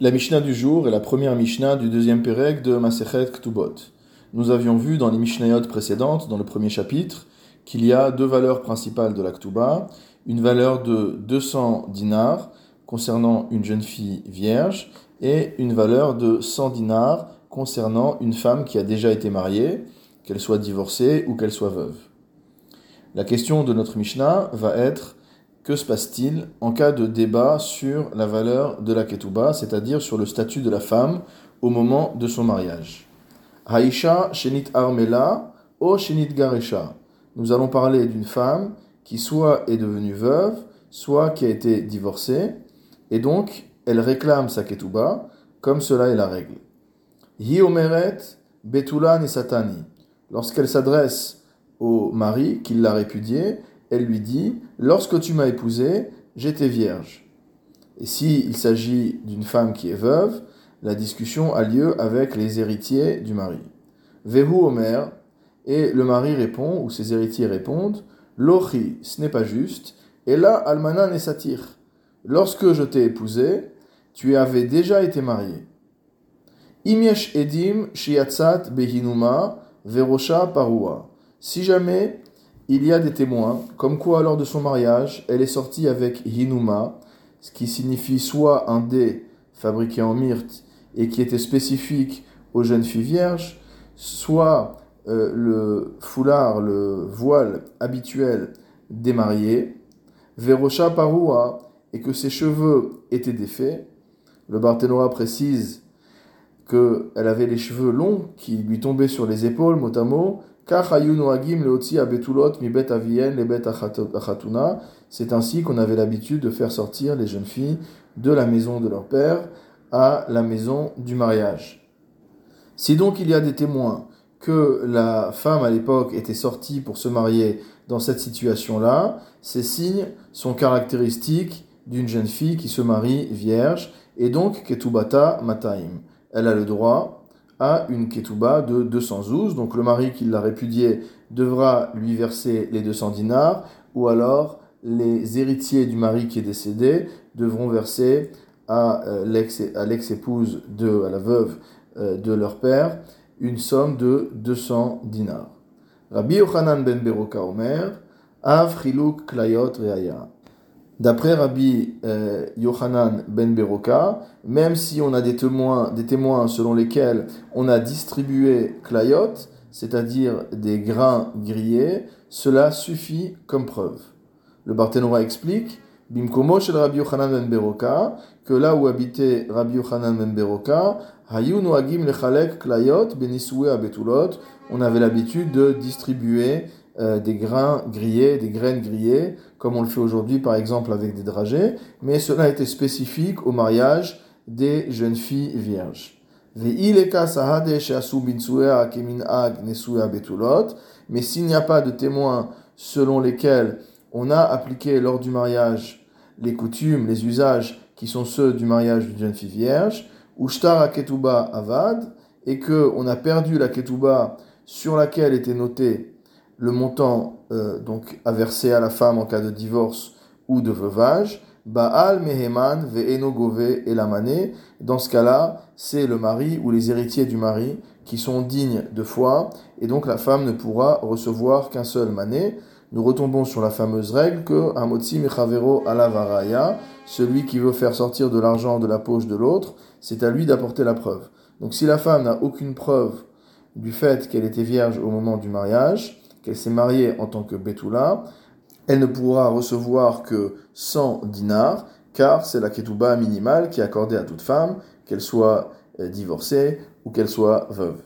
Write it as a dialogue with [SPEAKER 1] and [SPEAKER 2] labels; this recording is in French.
[SPEAKER 1] La Mishnah du jour est la première Mishnah du deuxième Pérec de Masechet Ktubot. Nous avions vu dans les Mishnayot précédentes, dans le premier chapitre, qu'il y a deux valeurs principales de la Ktuba. Une valeur de 200 dinars concernant une jeune fille vierge et une valeur de 100 dinars concernant une femme qui a déjà été mariée, qu'elle soit divorcée ou qu'elle soit veuve. La question de notre Mishnah va être que se passe-t-il en cas de débat sur la valeur de la ketouba, c'est-à-dire sur le statut de la femme au moment de son mariage? Haïcha shenit armela o shenit garesha. Nous allons parler d'une femme qui soit est devenue veuve, soit qui a été divorcée, et donc elle réclame sa ketouba, comme cela est la règle. Hi omeret betulan et satani. Lorsqu'elle s'adresse au mari qui l'a répudiée, elle lui dit Lorsque tu m'as épousé, j'étais vierge. Et s'il s'agit d'une femme qui est veuve, la discussion a lieu avec les héritiers du mari. Vehu Omer, et le mari répond, ou ses héritiers répondent Lochi, ce n'est pas juste, et là, Almana Nesatir. Lorsque je t'ai épousé, tu avais déjà été marié. Edim. Si jamais il y a des témoins, comme quoi lors de son mariage, elle est sortie avec Hinuma, ce qui signifie soit un dé fabriqué en myrte et qui était spécifique aux jeunes filles vierges, soit euh, le foulard, le voile habituel des mariés, Verosha Parua, et que ses cheveux étaient défaits. Le Barthénois précise qu'elle avait les cheveux longs qui lui tombaient sur les épaules, mot à mot, c'est ainsi qu'on avait l'habitude de faire sortir les jeunes filles de la maison de leur père à la maison du mariage. Si donc il y a des témoins que la femme à l'époque était sortie pour se marier dans cette situation-là, ces signes sont caractéristiques d'une jeune fille qui se marie vierge et donc ketubata mataim. Elle a le droit à une ketouba de 212. Donc le mari qui l'a répudié devra lui verser les 200 dinars, ou alors les héritiers du mari qui est décédé devront verser à euh, l'ex-épouse, de, à la veuve euh, de leur père, une somme de 200 dinars. Rabbi Yochanan ben Beroka Omer, Av Chiluk Klayot Reaya. D'après Rabbi euh, Yochanan ben Beroka, même si on a des témoins, selon lesquels on a distribué klayot, c'est-à-dire des grains grillés, cela suffit comme preuve. Le Barthénois explique, Bimkomo shel Rabbi Yochanan ben Beroka, que là où habitait Rabbi Yochanan ben Beroka, Hayu noagim lechalek klayot benisoué abetulot, on avait l'habitude de distribuer euh, des grains grillés, des graines grillées, comme on le fait aujourd'hui par exemple avec des dragées, mais cela était spécifique au mariage des jeunes filles vierges. Mais s'il n'y a pas de témoins selon lesquels on a appliqué lors du mariage les coutumes, les usages qui sont ceux du mariage d'une jeune fille vierge, ou shtar ketuba avad, et que on a perdu la ketuba sur laquelle était noté le montant euh, donc à verser à la femme en cas de divorce ou de veuvage, Baal Meheman Elamane. Dans ce cas-là, c'est le mari ou les héritiers du mari qui sont dignes de foi, et donc la femme ne pourra recevoir qu'un seul mané. Nous retombons sur la fameuse règle que Amotsi Mechavero Alavaraya, celui qui veut faire sortir de l'argent de la poche de l'autre, c'est à lui d'apporter la preuve. Donc si la femme n'a aucune preuve du fait qu'elle était vierge au moment du mariage, qu'elle s'est mariée en tant que Betula, elle ne pourra recevoir que 100 dinars, car c'est la ketouba minimale qui est accordée à toute femme, qu'elle soit euh, divorcée ou qu'elle soit veuve.